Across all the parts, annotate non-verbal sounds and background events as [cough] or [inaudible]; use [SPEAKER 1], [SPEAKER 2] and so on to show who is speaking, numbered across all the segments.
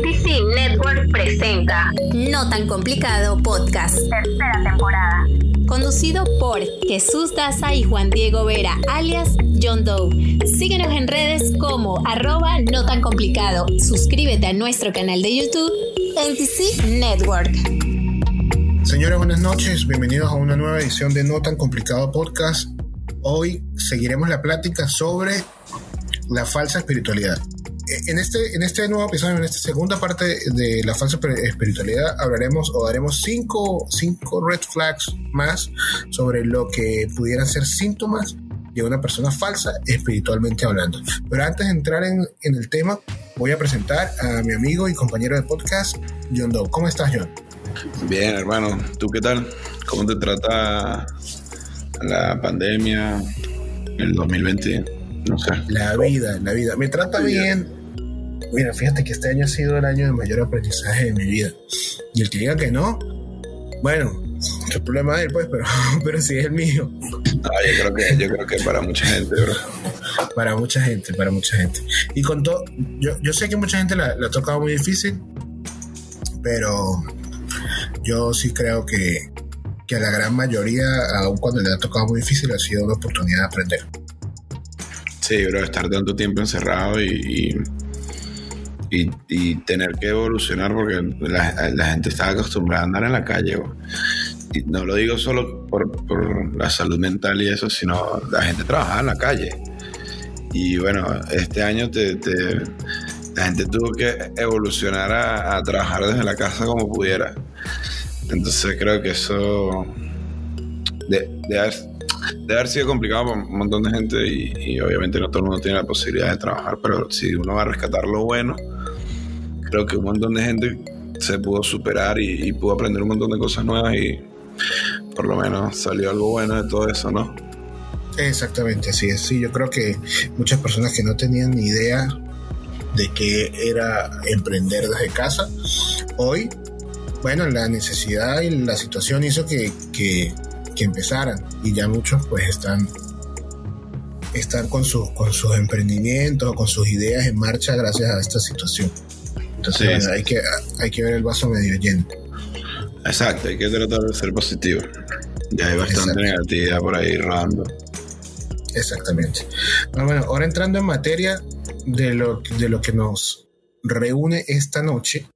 [SPEAKER 1] NTC Network presenta
[SPEAKER 2] No tan complicado podcast.
[SPEAKER 1] tercera temporada.
[SPEAKER 2] Conducido por Jesús Daza y Juan Diego Vera, alias John Doe. Síguenos en redes como arroba no tan complicado. Suscríbete a nuestro canal de YouTube NTC Network.
[SPEAKER 3] Señores, buenas noches. Bienvenidos a una nueva edición de No tan complicado podcast. Hoy seguiremos la plática sobre la falsa espiritualidad. En este, en este nuevo episodio, en esta segunda parte de la falsa espiritualidad, hablaremos o daremos cinco, cinco red flags más sobre lo que pudieran ser síntomas de una persona falsa espiritualmente hablando. Pero antes de entrar en, en el tema, voy a presentar a mi amigo y compañero de podcast, John Doe. ¿Cómo estás, John?
[SPEAKER 4] Bien, hermano. ¿Tú qué tal? ¿Cómo te trata la pandemia, el 2020? No sé.
[SPEAKER 3] La vida, la vida. Me trata bien. Mira, fíjate que este año ha sido el año de mayor aprendizaje de mi vida. Y el que diga que no, bueno, qué problema de él, pues, pero, [laughs] pero sí es el mío.
[SPEAKER 4] Ah, yo creo que, yo creo que para mucha gente, bro.
[SPEAKER 3] Para mucha gente, para mucha gente. Y con todo, yo, yo sé que mucha gente la, la ha tocado muy difícil, pero yo sí creo que, que a la gran mayoría, aun cuando le ha tocado muy difícil, ha sido una oportunidad de aprender.
[SPEAKER 4] Sí, bro, estar tanto tiempo encerrado y, y, y- tener que evolucionar porque la, gente estaba acostumbrada a andar en la calle. Y no lo digo solo por, la salud mental y eso, sino la gente trabajaba en la calle. Y bueno, este año te, la gente tuvo que evolucionar a, trabajar desde la casa como pudiera. Entonces creo que eso de, de haber, de haber sido complicado para un montón de gente y, y obviamente no todo el mundo tiene la posibilidad de trabajar, pero si uno va a rescatar lo bueno, creo que un montón de gente se pudo superar y, pudo aprender un montón de cosas nuevas y por lo menos salió algo bueno de todo eso, ¿no?
[SPEAKER 3] Exactamente, así es. Sí, yo creo que muchas personas que no tenían ni idea de qué era emprender desde casa, hoy, bueno, la necesidad y la situación hizo que, que, que empezaran y ya muchos pues están están con sus con sus emprendimientos, con sus ideas en marcha gracias a esta situación. Entonces
[SPEAKER 4] Sí,
[SPEAKER 3] hay que hay que ver el vaso medio lleno.
[SPEAKER 4] Exacto, hay que tratar de ser positivo. Ya hay bastante
[SPEAKER 3] Exacto.
[SPEAKER 4] negatividad por ahí rodando.
[SPEAKER 3] Exactamente. Bueno, bueno, ahora entrando en materia de lo, de lo que nos reúne esta noche,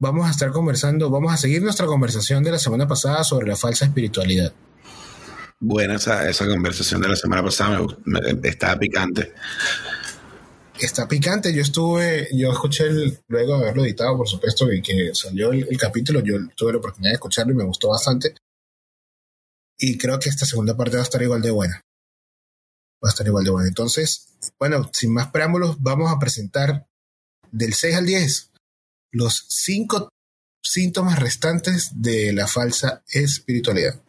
[SPEAKER 3] vamos a estar conversando, vamos a seguir nuestra conversación de la semana pasada sobre la falsa espiritualidad.
[SPEAKER 4] Buena esa, esa conversación de la semana pasada, me, me- estaba picante.
[SPEAKER 3] Está picante, yo estuve, yo escuché luego de haberlo editado, por supuesto, y que salió el, el capítulo, yo tuve la oportunidad de escucharlo y me gustó bastante. Y creo que esta segunda parte va a estar igual de buena. Va a estar igual de buena. Entonces, bueno, sin más preámbulos, vamos a presentar del 6 al 10 los cinco síntomas restantes de la falsa espiritualidad.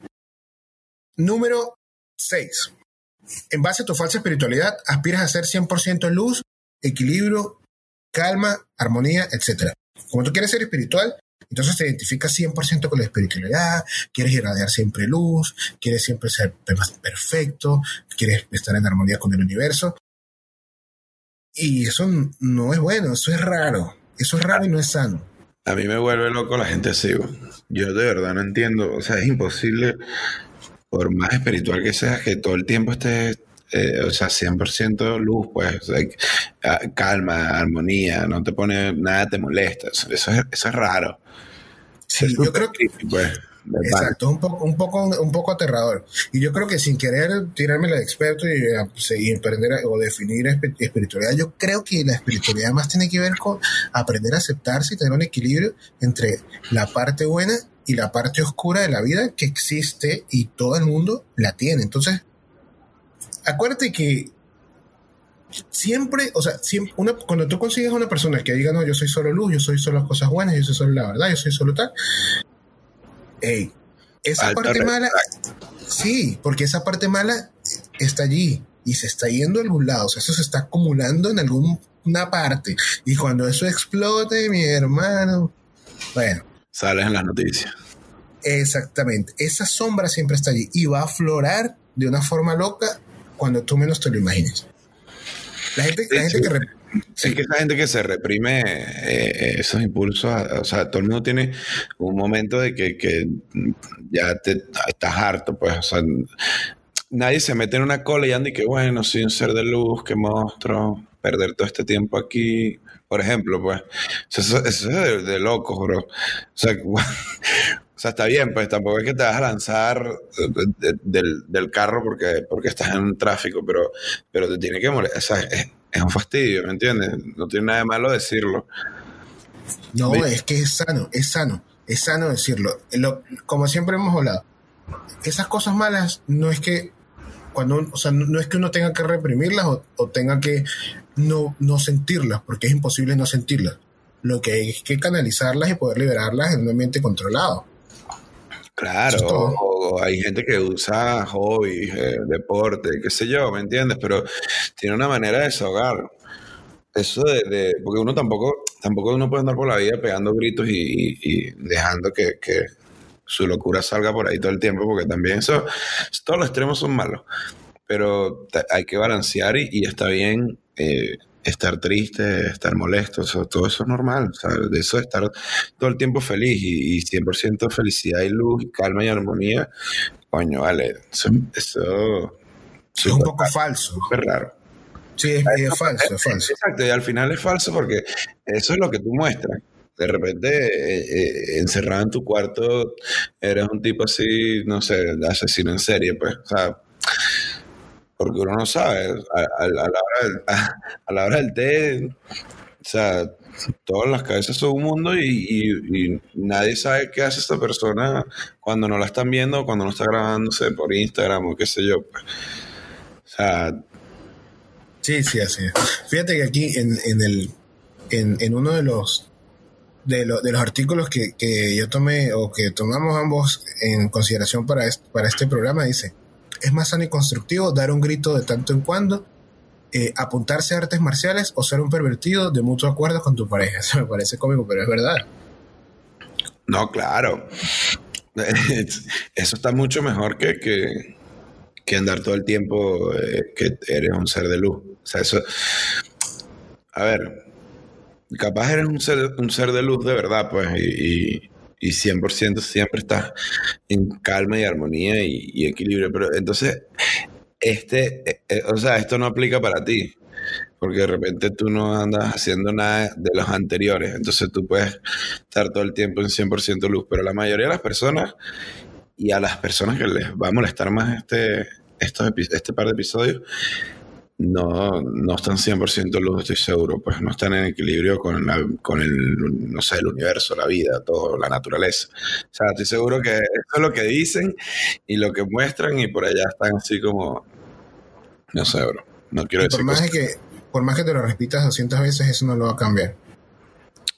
[SPEAKER 3] Número 6. En base a tu falsa espiritualidad, aspiras a ser 100% luz, equilibrio, calma, armonía, etc. Como tú quieres ser espiritual, entonces te identificas 100% con la espiritualidad, quieres irradiar siempre luz, quieres siempre ser per- perfecto, quieres estar en armonía con el universo. Y eso no es bueno, eso es raro, eso es raro y no es sano.
[SPEAKER 4] A mí me vuelve loco la gente así. Yo de verdad no entiendo. O sea, es imposible, por más espiritual que seas, que todo el tiempo estés, eh, o sea, 100% luz, pues, o sea, ah, calma, armonía, no te pone, nada te molesta. Eso, eso es, eso es raro.
[SPEAKER 3] Sí,
[SPEAKER 4] Es
[SPEAKER 3] yo creo que
[SPEAKER 4] pues.
[SPEAKER 3] Exacto, un poco, un poco, un poco aterrador. Y yo creo que sin querer tirarme la de experto y, eh, y aprender a- o definir espi- espiritualidad, yo creo que la espiritualidad más tiene que ver con aprender a aceptarse y tener un equilibrio entre la parte buena y la parte oscura de la vida que existe y todo el mundo la tiene. Entonces, acuérdate que siempre, o sea, siempre una, cuando tú consigues una persona que diga, no, yo soy solo luz, yo soy solo las cosas buenas, yo soy solo la verdad, yo soy solo tal, hey, esa parte mala, sí, porque esa parte mala está allí y se está yendo a algún lado, o sea, eso se está acumulando en alguna parte. Y cuando eso explote, mi hermano, bueno,
[SPEAKER 4] Sales en las noticias.
[SPEAKER 3] exactamente, esa sombra siempre está allí y va a aflorar de una forma loca cuando tú menos te lo imagines. La gente, la gente que...
[SPEAKER 4] Es que esa gente que se reprime eh, esos impulsos, o sea, todo el mundo tiene un momento de que, que ya te, estás harto, pues, o sea, nadie se mete en una cola y anda y que, bueno, soy un ser de luz, que monstruo, perder todo este tiempo aquí, por ejemplo, pues, eso, eso es de, de locos, bro. O sea, [laughs] sea, está bien, pues tampoco es que te vas a lanzar de- de- del, del carro porque, porque estás en un tráfico, pero, pero te tiene que molestar. O sea, es, es un fastidio, ¿me entiendes? No tiene nada de malo decirlo.
[SPEAKER 3] No, es que es sano, es sano, es sano decirlo. Lo- como siempre hemos hablado, esas cosas malas no es que cuando, o sea, no es que uno tenga que reprimirlas o, o tenga que no, no sentirlas, porque es imposible no sentirlas. Lo que hay es que canalizarlas y poder liberarlas en un ambiente controlado.
[SPEAKER 4] Claro,
[SPEAKER 3] es
[SPEAKER 4] o, hay gente que usa hobbies, eh, deporte, qué sé yo, ¿me entiendes? Pero tiene una manera de desahogar. Eso de, de- porque uno tampoco, tampoco uno puede andar por la vida pegando gritos y, y- y dejando que, que su locura salga por ahí todo el tiempo, porque también eso, todos los extremos son malos. Pero hay que balancear y, y está bien eh, estar triste, estar molesto, eso- todo eso es normal. O sea, de eso de estar todo el tiempo feliz y, y 100% felicidad y luz, y calma y armonía, coño, vale, eso, eso
[SPEAKER 3] Es un poco falso.
[SPEAKER 4] súper raro.
[SPEAKER 3] Sí, es, es falso, es falso.
[SPEAKER 4] Exacto, y al final es falso porque eso es lo que tú muestras. De repente, eh, eh, encerrado en tu cuarto, eres un tipo así, no sé, asesino en serie, pues. O sea, porque uno no sabe. A, a- [laughs] a la, hora del, té, o sea, todas las cabezas son un mundo y, nadie sabe qué hace esta persona cuando no la están viendo cuando no está grabándose por Instagram o qué sé yo. pues. O sea,
[SPEAKER 3] Sí, sí, así es. Fíjate que aquí en, el en, uno de los de, lo- de los artículos que, yo tomé o que tomamos ambos en consideración para este programa dice es más sano y constructivo dar un grito de tanto en cuando eh, apuntarse a artes marciales o ser un pervertido de mutuo acuerdo con tu pareja [laughs] eso me parece cómico pero es verdad
[SPEAKER 4] No, claro. Eso está mucho mejor que, que, andar todo el tiempo eh, que eres un ser de luz. O sea, eso. A ver, capaz eres un ser, un ser de luz de verdad, pues, y, y 100% siempre estás en calma y armonía y, equilibrio. Pero entonces, este, eh, eh, o sea, esto no aplica para ti. Porque de repente tú no andas haciendo nada de los anteriores. Entonces tú puedes estar todo el tiempo en 100% luz. Pero la mayoría de las personas y a las personas que les va a molestar más este, estos, este par de episodios, no, no están 100% luz, estoy seguro. Pues no están en equilibrio con, la- con el, no sé, el universo, la vida, todo, la naturaleza. O sea, estoy seguro que eso es lo que dicen y lo que muestran y por allá están así como, no sé, bro. No quiero
[SPEAKER 3] Y por
[SPEAKER 4] decir
[SPEAKER 3] más
[SPEAKER 4] cosas.
[SPEAKER 3] que por más que te lo repitas 200 veces eso no lo va a cambiar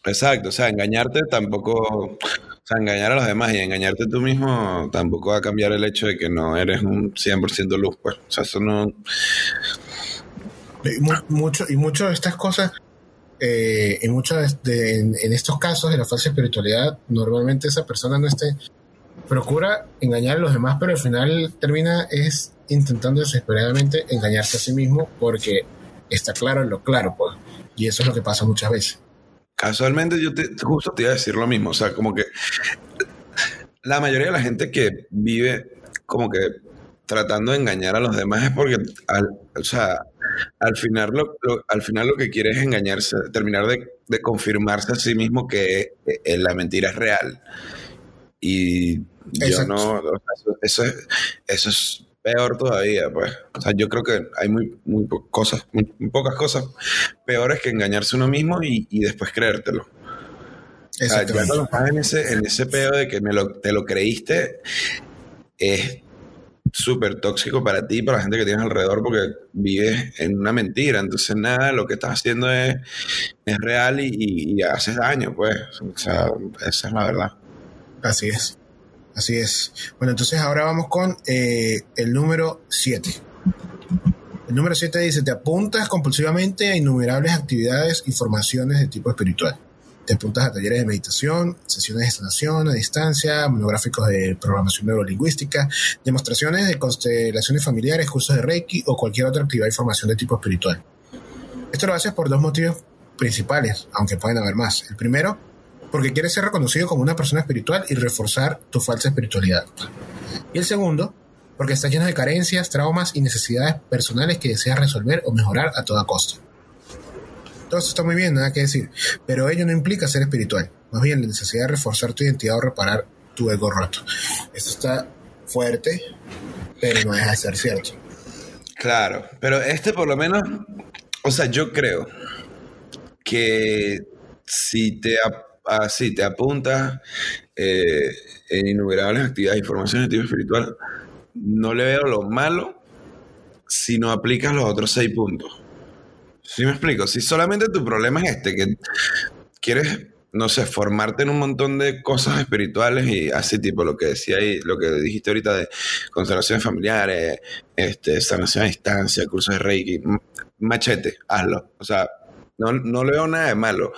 [SPEAKER 4] Exacto, o sea, engañarte tampoco, o sea, engañar a los demás y engañarte tú mismo tampoco va a cambiar el hecho de que no eres un 100% luz, pues. O sea, eso no...
[SPEAKER 3] Y mu- mucho, y mucho de estas cosas, eh, en, muchos de- en estos casos de la falsa espiritualidad, normalmente esa persona no esté, procura engañar a los demás, pero al final termina es intentando desesperadamente engañarse a sí mismo porque está claro en lo claro, pues. Y eso es lo que pasa muchas veces.
[SPEAKER 4] Casualmente yo te, justo te iba a decir lo mismo, o sea, como que la mayoría de la gente que vive como que tratando de engañar a los demás es porque, al, o sea, al final lo, lo- al final lo que quiere es engañarse, terminar de, de confirmarse a sí mismo que eh, la mentira es real. Y yo
[SPEAKER 3] Exacto.
[SPEAKER 4] no, o sea, eso, es, eso es peor todavía, pues. O sea, yo creo que hay muy, muy po- cosas, muy, muy pocas cosas peores que engañarse uno mismo y, y después creértelo. O sea, ya
[SPEAKER 3] Exactamente.
[SPEAKER 4] cuando estás en ese, en ese pedo de que me lo, te lo creíste, es súper tóxico para ti y para la gente que tienes alrededor porque vives en una mentira. Entonces, nada, lo que estás haciendo es, es real y, y- haces daño, pues. O sea, esa es la verdad.
[SPEAKER 3] Así es. Así es. Bueno, entonces ahora vamos con eh, el número 7. El número 7 dice, te apuntas compulsivamente a innumerables actividades y formaciones de tipo espiritual. Te apuntas a talleres de meditación, sesiones de sanación a distancia, monográficos de programación neurolingüística, demostraciones de constelaciones familiares, cursos de Reiki o cualquier otra actividad y formación de tipo espiritual. Esto lo haces por dos motivos principales, aunque pueden haber más. El primero, porque quieres ser reconocido como una persona espiritual y reforzar tu falsa espiritualidad. Y el segundo, porque estás lleno de carencias, traumas y necesidades personales que deseas resolver o mejorar a toda costa. Todo esto está muy bien, nada que decir, pero ello no implica ser espiritual, más bien la necesidad de reforzar tu identidad o reparar tu ego roto. Esto está fuerte, pero no deja de ser cierto.
[SPEAKER 4] Claro, pero este por lo menos, o sea, yo creo que si te, así te apuntas eh, en innumerables actividades y formación de tipo espiritual, no le veo lo malo si no aplicas los otros seis puntos. ¿Sí me explico? Si solamente tu problema es este, que quieres, no sé, formarte en un montón de cosas espirituales y así tipo lo que decía ahí, lo que dijiste ahorita de constelaciones familiares, este, sanación a distancia, cursos de Reiki, machete, hazlo. O sea, no, no le veo nada de malo.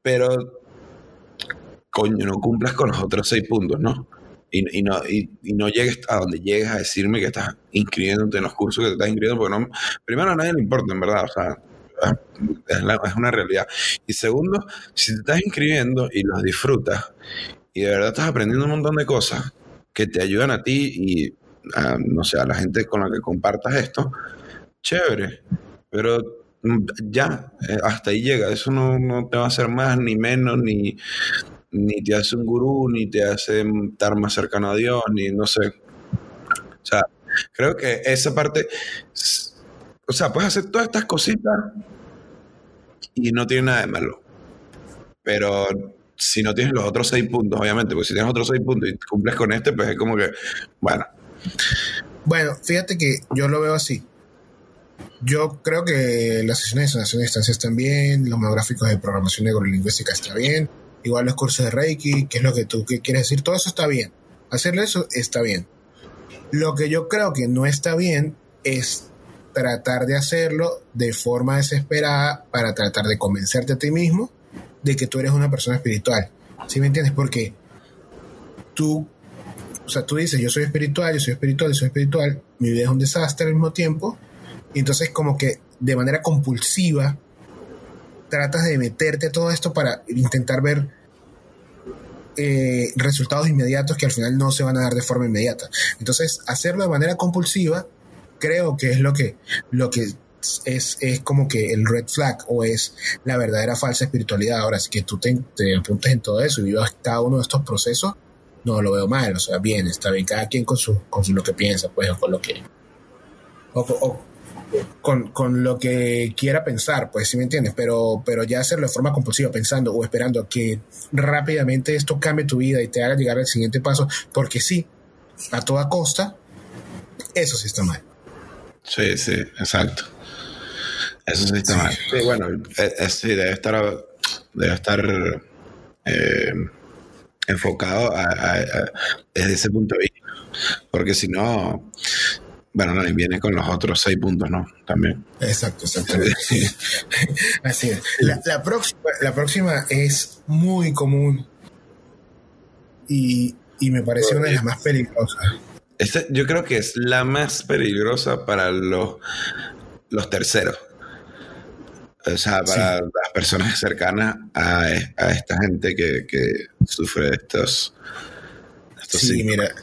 [SPEAKER 4] Pero, coño, no cumplas con los otros seis puntos, ¿no? Y, no, y, no llegues a donde llegues a decirme que estás inscribiéndote en los cursos que te estás inscribiendo, porque no, primero a nadie le importa, en verdad, o sea, es, una realidad. Y segundo, si te estás inscribiendo y los disfrutas y de verdad estás aprendiendo un montón de cosas que te ayudan a ti y a, no sé, a la gente con la que compartas esto, chévere, pero ya, eh, hasta ahí llega, eso no, no te va a hacer más ni menos, ni ni te hace un gurú, ni te hace estar más cercano a Dios, ni no sé. O sea, creo que esa parte, o sea, puedes hacer todas estas cositas y no tiene nada de malo. Pero si no tienes los otros seis puntos, obviamente, porque si tienes otros seis puntos y cumples con este, pues es como que, bueno.
[SPEAKER 3] Bueno, fíjate que yo lo veo así. Yo creo que las sesiones de sanación de distancia están bien, los monográficos de programación neurolingüística están bien, igual los cursos de Reiki, qué es lo que tú quieres decir, todo eso está bien. Hacerle eso está bien. Lo que yo creo que no está bien es tratar de hacerlo de forma desesperada para tratar de convencerte a ti mismo de que tú eres una persona espiritual. ¿Sí me entiendes? Porque tú, o sea, tú dices, yo soy espiritual, yo soy espiritual, yo soy espiritual, mi vida es un desastre al mismo tiempo, y entonces como que de manera compulsiva tratas de meterte todo esto para intentar ver eh, resultados inmediatos que al final no se van a dar de forma inmediata. Entonces, hacerlo de manera compulsiva, creo que es lo que, lo que es, es como que el red flag o es la verdadera falsa espiritualidad. Ahora, si que tú te, apuntes en todo eso y vivas cada uno de estos procesos, no lo veo mal. O sea, bien, está bien, cada quien con su, con lo que piensa, pues, o con lo que. o, con, con, lo que quiera pensar, pues sí me entiendes, pero, pero ya hacerlo de forma compulsiva, pensando o esperando que rápidamente esto cambie tu vida y te haga llegar al siguiente paso, porque sí, a toda costa, eso sí está mal.
[SPEAKER 4] Sí, sí, exacto. Eso sí está mal. Sí, bueno, sí, debe estar, debe estar eh, enfocado desde ese punto de vista. Porque si no, bueno, no, y viene con los otros seis puntos, ¿no? También.
[SPEAKER 3] Exacto, exacto. [laughs] Así es. La, próxima, la próxima es muy común y, me parece una de las más peligrosas.
[SPEAKER 4] Este, yo creo que es la más peligrosa para los, los terceros. O sea, para las personas cercanas a, esta gente que, sufre de estos,
[SPEAKER 3] estos sí, mira.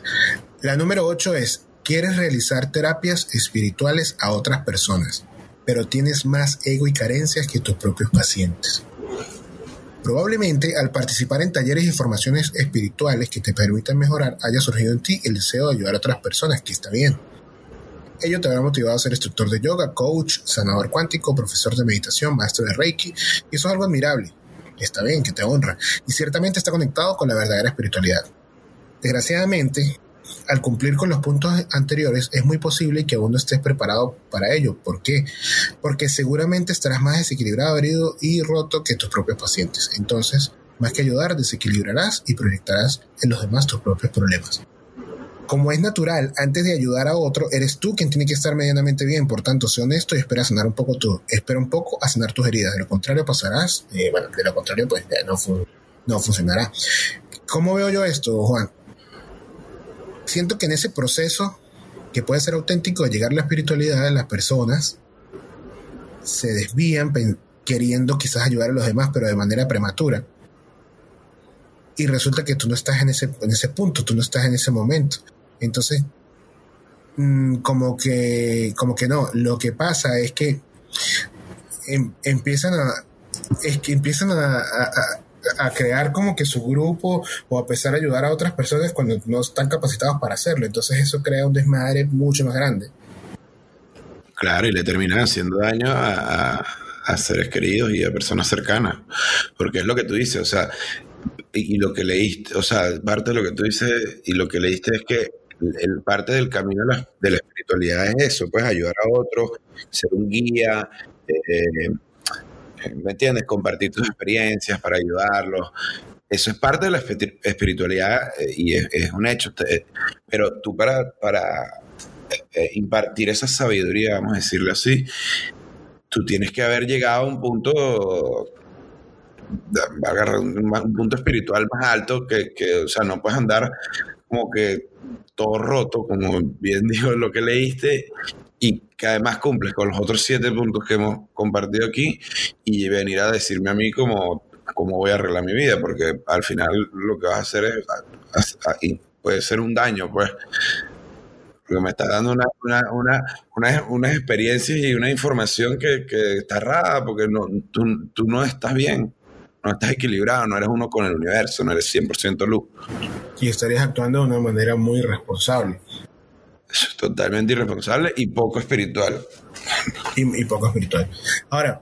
[SPEAKER 3] La número 8 es Quieres realizar terapias espirituales a otras personas, pero tienes más ego y carencias que tus propios pacientes. Probablemente al participar en talleres y formaciones espirituales que te permitan mejorar haya surgido en ti el deseo de ayudar a otras personas, que está bien. Ello te habrá motivado a ser instructor de yoga, coach, sanador cuántico, profesor de meditación, maestro de Reiki, y eso es algo admirable. Está bien, que te honra, y ciertamente está conectado con la verdadera espiritualidad. Desgraciadamente, al cumplir con los puntos anteriores, es muy posible que aún no estés preparado para ello. ¿Por qué? Porque seguramente estarás más desequilibrado, herido y roto que tus propios pacientes. Entonces, más que ayudar, desequilibrarás y proyectarás en los demás tus propios problemas. Como es natural, antes de ayudar a otro, eres tú quien tiene que estar medianamente bien. Por tanto, sé honesto y espera sanar un poco tú. Espera un poco a sanar tus heridas. De lo contrario, pasarás. Eh, bueno, de lo contrario, pues no, no funcionará. ¿Cómo veo yo esto, Juan? Siento que en ese proceso, que puede ser auténtico de llegar a la espiritualidad de las personas, se desvían queriendo quizás ayudar a los demás, pero de manera prematura. Y resulta que tú no estás en ese, en ese punto, tú no estás en ese momento. Entonces, mm, como que, como que no, lo que pasa es que em, empiezan a, es que empiezan a, a, crear como que su grupo o a empezar a ayudar a otras personas cuando no están capacitados para hacerlo. Entonces eso crea un desmadre mucho más grande.
[SPEAKER 4] Claro, y le terminan haciendo daño a, a seres queridos y a personas cercanas. Porque es lo que tú dices, o sea, y, lo que leíste, o sea, parte de lo que tú dices y lo que leíste es que el, parte del camino de la, espiritualidad es eso, pues ayudar a otros, ser un guía, eh, ¿me entiendes? Compartir tus experiencias para ayudarlos. Eso es parte de la espiritualidad eh, y es, un hecho. Pero tú para, para eh, impartir esa sabiduría, vamos a decirlo así, tú tienes que haber llegado a un punto agarrar un, punto espiritual más alto que, que, o sea, no puedes andar como que todo roto, como bien [laughs] dijo lo que leíste, y que además cumples con los otros siete puntos que hemos compartido aquí y venir a decirme a mí cómo, cómo voy a arreglar mi vida, porque al final lo que vas a hacer es, puede ser un daño, pues. Porque me está dando una, una, una, unas experiencias y una información que, que está rara, porque no, tú, tú, no estás bien, no estás equilibrado, no eres uno con el universo, no eres 100% luz.
[SPEAKER 3] Y estarías actuando de una manera muy irresponsable.
[SPEAKER 4] Totalmente irresponsable y poco espiritual.
[SPEAKER 3] Y, y poco espiritual. Ahora,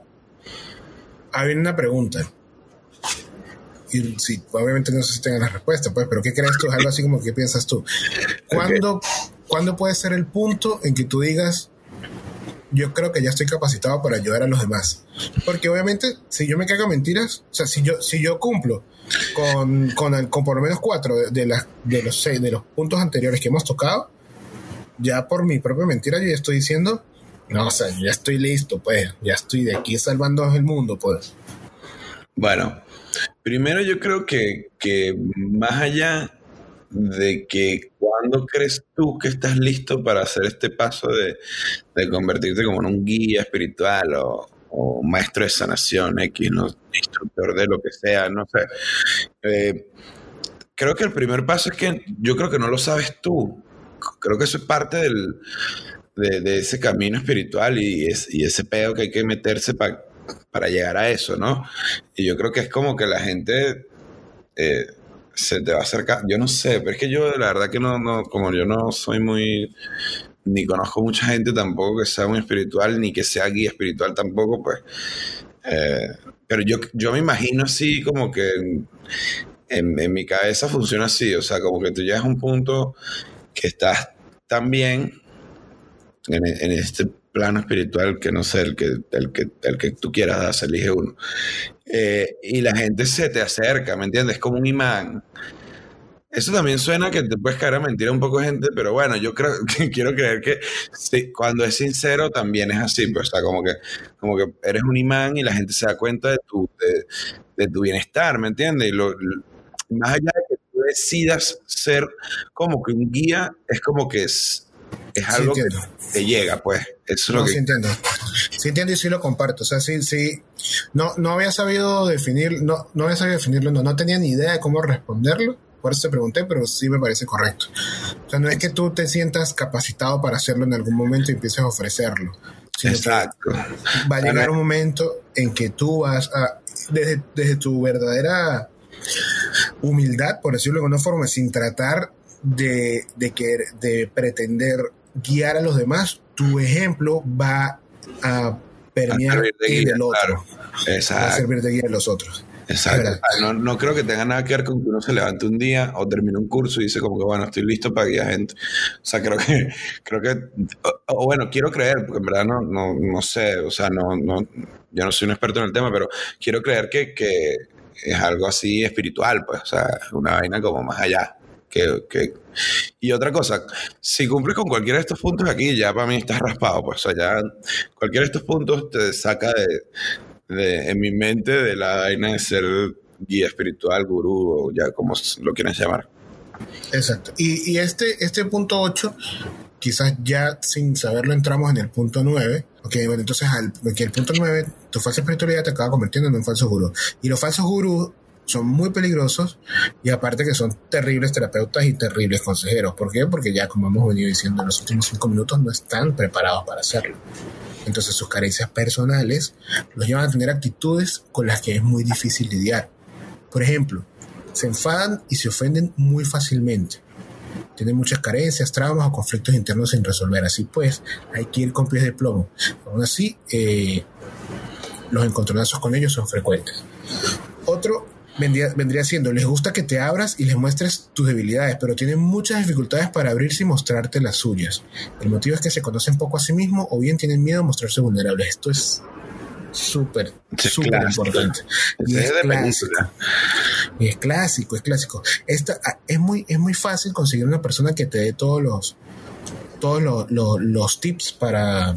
[SPEAKER 3] hay una pregunta y sí, obviamente no sé si tengan la respuesta, pues, pero ¿qué crees tú? Es algo así como que piensas tú. [laughs] ¿Cuándo, ¿Cuándo puede ser el punto en que tú digas, yo creo que ya estoy capacitado para ayudar a los demás? Porque obviamente, si yo me cago mentiras, o sea, si yo, si yo cumplo con, con, con por lo menos cuatro de, las, de, los seis, de los puntos anteriores que hemos tocado, ya por mi propia mentira yo ya estoy diciendo, no, o sea, ya estoy listo, pues, ya estoy de aquí salvando el mundo, pues.
[SPEAKER 4] Bueno, Primero yo creo que, más allá de que cuando crees tú que estás listo para hacer este paso de, convertirte como en un guía espiritual o, maestro de sanación, X, ¿no? instructor de lo que sea, no sé. Eh, creo que el primer paso es que yo creo que no lo sabes tú. Creo que eso es parte del, de, ese camino espiritual y, y ese pedo que hay que meterse para para llegar a eso, ¿no? Y yo creo que es como que la gente eh, se te va a acercar, yo no sé, pero es que yo la verdad que no, no, como yo no soy muy, ni conozco mucha gente tampoco que sea muy espiritual, ni que sea guía espiritual tampoco, pues, eh, pero yo, yo me imagino así como que en, en, mi cabeza funciona así, o sea, como que tú llegas a un punto que estás tan bien en, en este plano espiritual que no sé, el que, el que, el que tú quieras, elige uno. Eh, y la gente se te acerca, ¿me entiendes? Como un imán. Eso también suena que te puedes caer a mentir a un poco de gente, pero bueno, yo creo [laughs] que quiero creer que cuando es sincero también es así, pues, o sea, como que, como que eres un imán y la gente se da cuenta de tu, de, tu bienestar, ¿me entiendes? Y lo, más allá de que tú decidas ser como que un guía, es como que es, es algo que te llega, pues. Eso
[SPEAKER 3] no,
[SPEAKER 4] lo
[SPEAKER 3] sí entiendo. Sí entiendo y sí lo comparto. O sea, sí, sí. No, no había sabido definir, no, no había sabido definirlo, no, no tenía ni idea de cómo responderlo. Por eso te pregunté, pero sí me parece correcto. O sea, no es que tú te sientas capacitado para hacerlo en algún momento y empieces a ofrecerlo.
[SPEAKER 4] Exacto.
[SPEAKER 3] Va a llegar un momento en que tú vas a, desde, desde tu verdadera humildad, por decirlo de alguna forma, sin tratar de, de, que, de pretender guiar a los demás, tu ejemplo va a permear el del otro.
[SPEAKER 4] Exacto.
[SPEAKER 3] A servir de guía a los otros.
[SPEAKER 4] Exacto. No, no, creo que tenga nada que ver con que uno se levante un día o termine un curso y dice como que bueno, estoy listo para guiar gente. O sea, creo que, [laughs] creo que, o, bueno, quiero creer, porque en verdad no, no, no sé, o sea, no, no, yo no soy un experto en el tema, pero quiero creer que, que es algo así espiritual, pues, o sea, una vaina como más allá. Que, Y otra cosa, si cumples con cualquiera de estos puntos aquí, ya para mí estás raspado, pues, o sea, ya cualquiera de estos puntos te saca de, en mi mente de la vaina de ser guía espiritual, gurú, o ya como lo quieras llamar.
[SPEAKER 3] Exacto. Y, y este, este punto 8, quizás ya sin saberlo entramos en el punto 9. Ok, bueno, entonces al, porque el punto 9, tu falsa espiritualidad te acaba convirtiendo en un falso gurú. Y los falsos gurús son muy peligrosos y aparte que son terribles terapeutas y terribles consejeros. ¿Por qué? Porque ya como hemos venido diciendo en los últimos cinco minutos no están preparados para hacerlo. Entonces sus carencias personales los llevan a tener actitudes con las que es muy difícil lidiar. Por ejemplo, se enfadan y se ofenden muy fácilmente. Tienen muchas carencias, traumas o conflictos internos sin resolver. Así pues, hay que ir con pies de plomo. Aún así, eh, los encontronazos con ellos son frecuentes. Otro vendría, vendría siendo, les gusta que te abras y les muestres tus debilidades, pero tienen muchas dificultades para abrirse y mostrarte las suyas. El motivo es que se conocen poco a sí mismos o bien tienen miedo a mostrarse vulnerables. Esto es súper, súper importante. Y
[SPEAKER 4] Es
[SPEAKER 3] clásico. Y es clásico, es clásico. Esta, ah, es, muy, es muy fácil conseguir una persona que te dé todos los todos los, los- los tips para,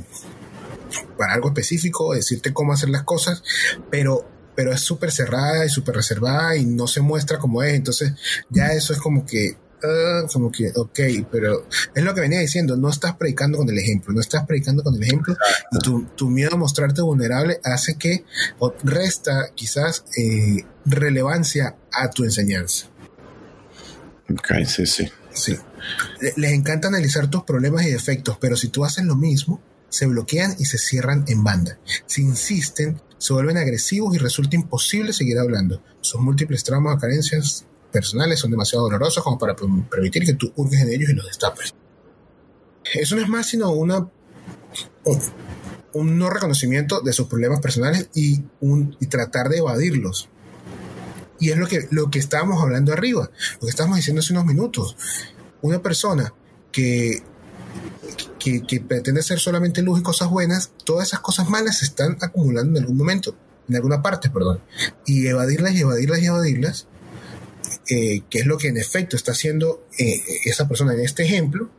[SPEAKER 3] para algo específico, decirte cómo hacer las cosas, pero, pero es súper cerrada y súper reservada y no se muestra como es. Entonces, ya eso es como que, ah, como que, ok, pero es lo que venía diciendo, no estás predicando con el ejemplo, no estás predicando con el ejemplo y tu, tu miedo a mostrarte vulnerable hace que o resta quizás eh, relevancia a tu enseñanza.
[SPEAKER 4] Ok, sí, sí.
[SPEAKER 3] Sí. Le- Les encanta analizar tus problemas y defectos, pero si tú haces lo mismo, se bloquean y se cierran en banda. Si insisten, se vuelven agresivos y resulta imposible seguir hablando. Sus múltiples traumas o carencias personales son demasiado dolorosos como para per- permitir que tú hurgues en ellos y los destapes. Eso no es más sino un- no reconocimiento de sus problemas personales y, un, tratar de evadirlos. Y es lo que, lo que estábamos hablando arriba, lo que estábamos diciendo hace unos minutos. Una persona que, que, pretende ser solamente luz y cosas buenas, todas esas cosas malas se están acumulando en algún momento, en alguna parte, perdón. Y evadirlas y evadirlas y evadirlas, eh, que es lo que en efecto está haciendo eh, esa persona en este ejemplo,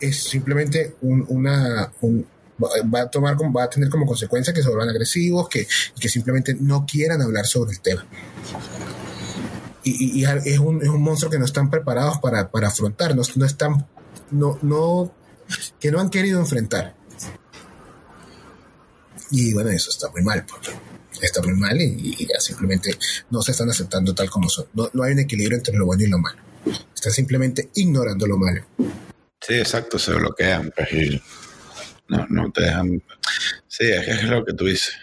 [SPEAKER 3] es simplemente un- una, un- va a tomar va a tener como consecuencia que se vuelvan agresivos, que, que simplemente no quieran hablar sobre el tema. Y, y- y es, un, es un monstruo que no están preparados para, para afrontar, no, no están, no, no, que no han querido enfrentar. Y bueno, eso está muy mal, pues. está muy mal y, y ya simplemente no se están aceptando tal como son. No, no hay un equilibrio entre lo bueno y lo malo. Están simplemente ignorando lo malo.
[SPEAKER 4] Sí, exacto, se bloquean. pues, y no, no te dejan. Sí, es, es lo que tú dices.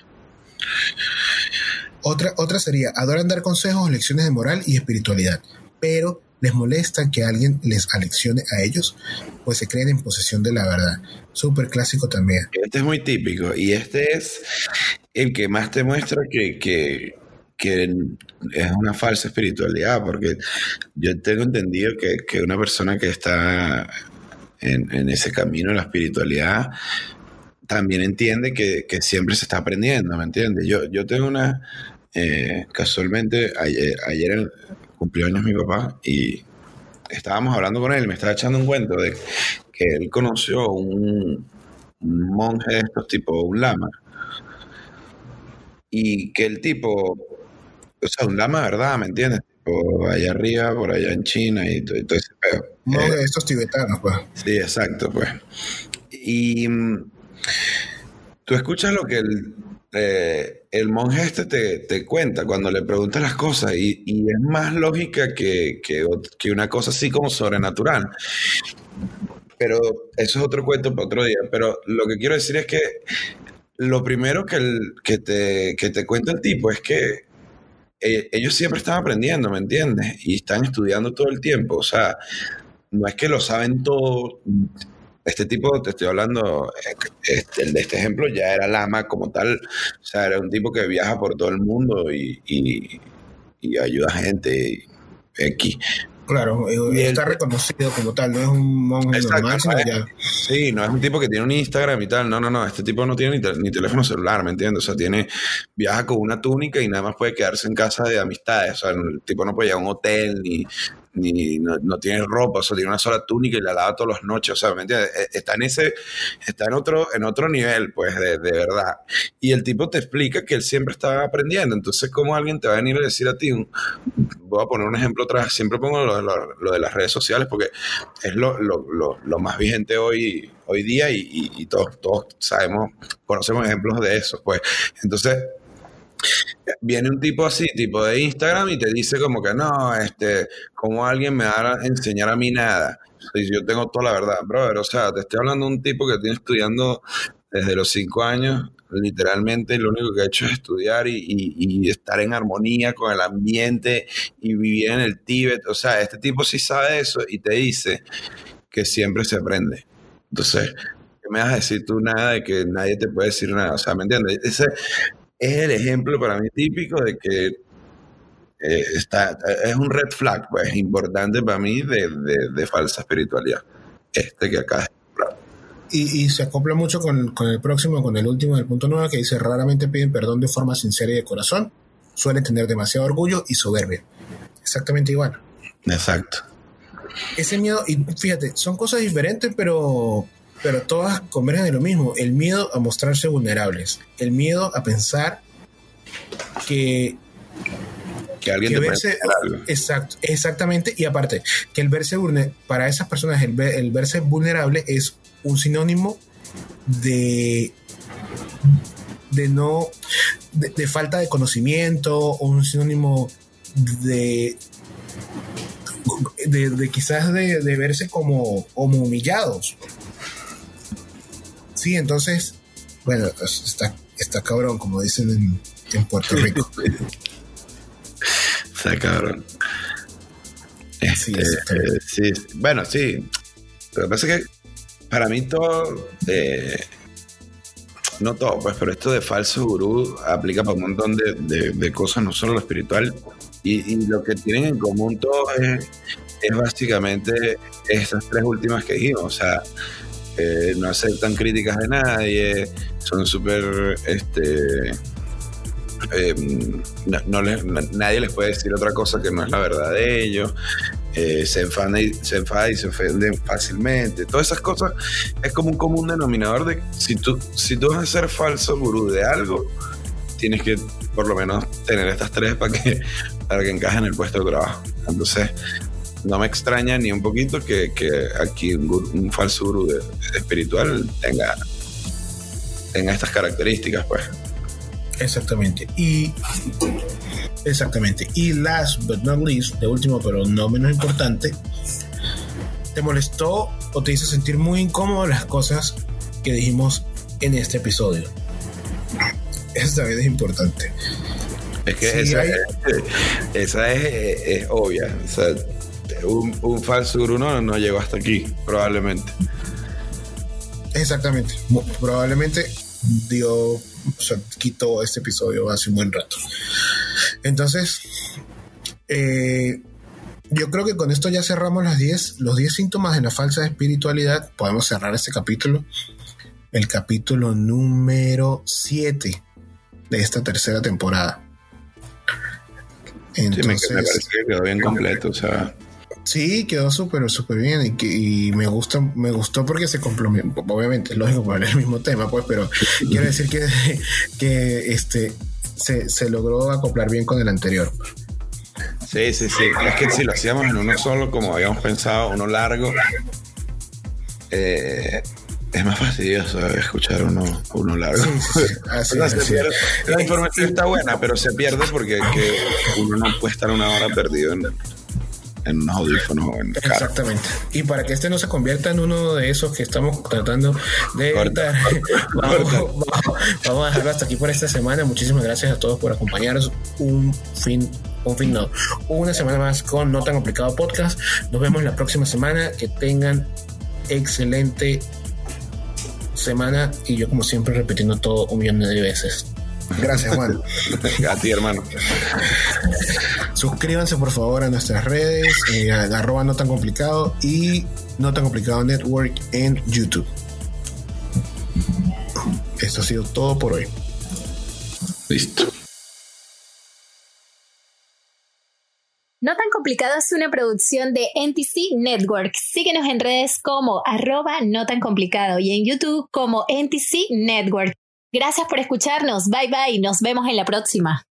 [SPEAKER 3] Otra, otra sería, adoran dar consejos, lecciones de moral y espiritualidad, pero les molesta que alguien les aleccione a ellos, pues se creen en posesión de la verdad. Súper clásico también.
[SPEAKER 4] Este es muy típico y este es el que más te muestra que, que, es una falsa espiritualidad, porque yo tengo entendido que, que una persona que está en, ese camino de la espiritualidad también entiende que, que siempre se está aprendiendo, ¿me entiendes? Yo, yo tengo una, eh, casualmente, ayer, ayer cumplió años mi papá y estábamos hablando con él, me estaba echando un cuento de que él conoció un, un monje de estos tipo un lama y que el tipo o sea un lama verdad me entiendes tipo allá arriba por allá en China y todo, y todo ese pedo.
[SPEAKER 3] No
[SPEAKER 4] Eh,
[SPEAKER 3] de estos tibetanos, pues.
[SPEAKER 4] sí exacto pues. Y mm, tú escuchas lo que el eh, el monje este te, te cuenta cuando le preguntas las cosas y, y es más lógica que, que, que una cosa así como sobrenatural pero eso es otro cuento para otro día. Pero lo que quiero decir es que lo primero que, el- que, te, que te cuenta el tipo es que eh, ellos siempre están aprendiendo, ¿me entiendes? Y están estudiando todo el tiempo. O sea, no es que lo saben todo. Este tipo, te estoy hablando, este, el de este ejemplo ya era lama como tal. O sea, era un tipo que viaja por todo el mundo y, y, y ayuda a gente. X.
[SPEAKER 3] Claro,
[SPEAKER 4] Y el-
[SPEAKER 3] está reconocido como tal, no es un monje
[SPEAKER 4] Exacto,
[SPEAKER 3] normal, ya.
[SPEAKER 4] Sí, no es un tipo que tiene un Instagram y tal. No, no, no. Este tipo no tiene ni, tel- ni teléfono celular, ¿me entiendes? O sea, tiene, viaja con una túnica y nada más puede quedarse en casa de amistades. O sea, el tipo no puede ir a un hotel ni, ni no, no tiene ropa, o sea, tiene una sola túnica y la lava todas las noches. O sea, ¿me entiendes? E- Está en ese, está en otro, en otro nivel, pues, de, verdad. Y el tipo te explica que él siempre está aprendiendo. Entonces, ¿cómo alguien te va a venir a decir a ti, voy a poner un ejemplo atrás, siempre pongo lo, de las redes sociales porque es lo, más vigente hoy, día y, y, todos sabemos, conocemos ejemplos de eso, pues. Entonces, viene un tipo así, tipo de Instagram, y te dice como que no, este, como alguien me va a enseñar a mí nada. Si yo tengo toda la verdad, brother, o sea, te estoy hablando de un tipo que tiene estudiando desde los cinco años, literalmente lo único que ha hecho es estudiar y, estar en armonía con el ambiente y vivir en el Tíbet. O sea, este tipo sí sabe eso y te dice que siempre se aprende. Entonces, ¿qué me vas a decir tú nada de que nadie te puede decir nada? O sea, ¿me entiendes? Ese es el ejemplo para mí típico de que eh, está, es un red flag, pues, importante para mí de, de falsa espiritualidad. Este que acá
[SPEAKER 3] y, se acopla mucho con, el próximo, con el último del punto 9, que dice, raramente piden perdón de forma sincera y de corazón, suelen tener demasiado orgullo y soberbia. Exactamente igual.
[SPEAKER 4] Exacto.
[SPEAKER 3] Ese miedo, y fíjate, son cosas diferentes, pero, pero todas convergen en lo mismo. El miedo a mostrarse vulnerables, el miedo a pensar que
[SPEAKER 4] que alguien te
[SPEAKER 3] verse, exacto, exactamente y aparte que el verse para esas personas el, el verse vulnerable es un sinónimo de, de no, de, falta de conocimiento o un sinónimo de, de, quizás de, verse como, humillados. Sí, entonces, bueno, está, está cabrón, como dicen en, en Puerto Rico. [laughs]
[SPEAKER 4] está cabrón. sí, este, sí, bueno, sí. Lo que pasa es que para mí todo, eh, no todo, pues, pero esto de falso gurú aplica para un montón de, cosas, no solo lo espiritual. Y, lo que tienen en común todos es, básicamente estas tres últimas que dijimos. O sea, eh, no aceptan críticas de nadie, son súper, este, eh, no, nadie les puede decir otra cosa que no es la verdad de ellos. Eh, se, enfadan y, se enfadan y se ofenden fácilmente. Todas esas cosas es como un común denominador de si tú, si tú vas a ser falso gurú de algo, tienes que por lo menos tener estas tres para que, para que encaje en el puesto de trabajo. Entonces, no me extraña ni un poquito que, aquí un, falso gurú espiritual tenga, tenga estas características, pues.
[SPEAKER 3] Exactamente. Y exactamente. Y last but not least, de último pero no menos importante, ¿te molestó o te hizo sentir muy incómodo las cosas que dijimos en este episodio? Eso también es importante.
[SPEAKER 4] Es que esa, es, obvia. Un, falso Bruno no llegó hasta aquí, probablemente.
[SPEAKER 3] Exactamente. Probablemente dio o sea, quitó este episodio hace un buen rato. Entonces, eh, yo creo que con esto ya cerramos las 10, los 10 síntomas de la falsa espiritualidad. Podemos cerrar este capítulo. El capítulo número 7 de esta tercera temporada.
[SPEAKER 4] Entonces, sí, me, parece que quedó bien completo, o sea.
[SPEAKER 3] Sí, quedó súper, súper bien y, me gusta, me gustó porque se complementó, obviamente, es lógico para el mismo tema, pues, pero quiero decir que, [laughs] que este, se, logró acoplar bien con el anterior.
[SPEAKER 4] Sí, sí, sí. Es que si lo hacíamos en uno solo, como habíamos pensado, uno largo, eh, es más fastidioso escuchar uno, uno largo. [laughs] la información está buena, pero se pierde porque uno no puede estar una hora perdido en, en un audífono.
[SPEAKER 3] Exactamente. Y para que este no se convierta en uno de esos que estamos tratando de evitar, [laughs] vamos, a dejarlo hasta aquí por esta semana. Muchísimas gracias a todos por acompañarnos. Un fin, un fin no, una semana más con No Tan Complicado Podcast. Nos vemos la próxima semana. Que tengan excelente semana y yo como siempre repitiendo todo un millón de veces. Gracias, Juan. [laughs]
[SPEAKER 4] a ti, hermano.
[SPEAKER 3] Suscríbanse, por favor, a nuestras redes, eh, arroba no tan complicado y no tan complicado network en YouTube. Esto ha sido todo por hoy.
[SPEAKER 4] Listo.
[SPEAKER 2] No tan complicado es una producción de NTC Network. Síguenos en redes como arroba no tan complicado y en YouTube como NTC Network. Gracias por escucharnos. Bye bye. Nos vemos en la próxima.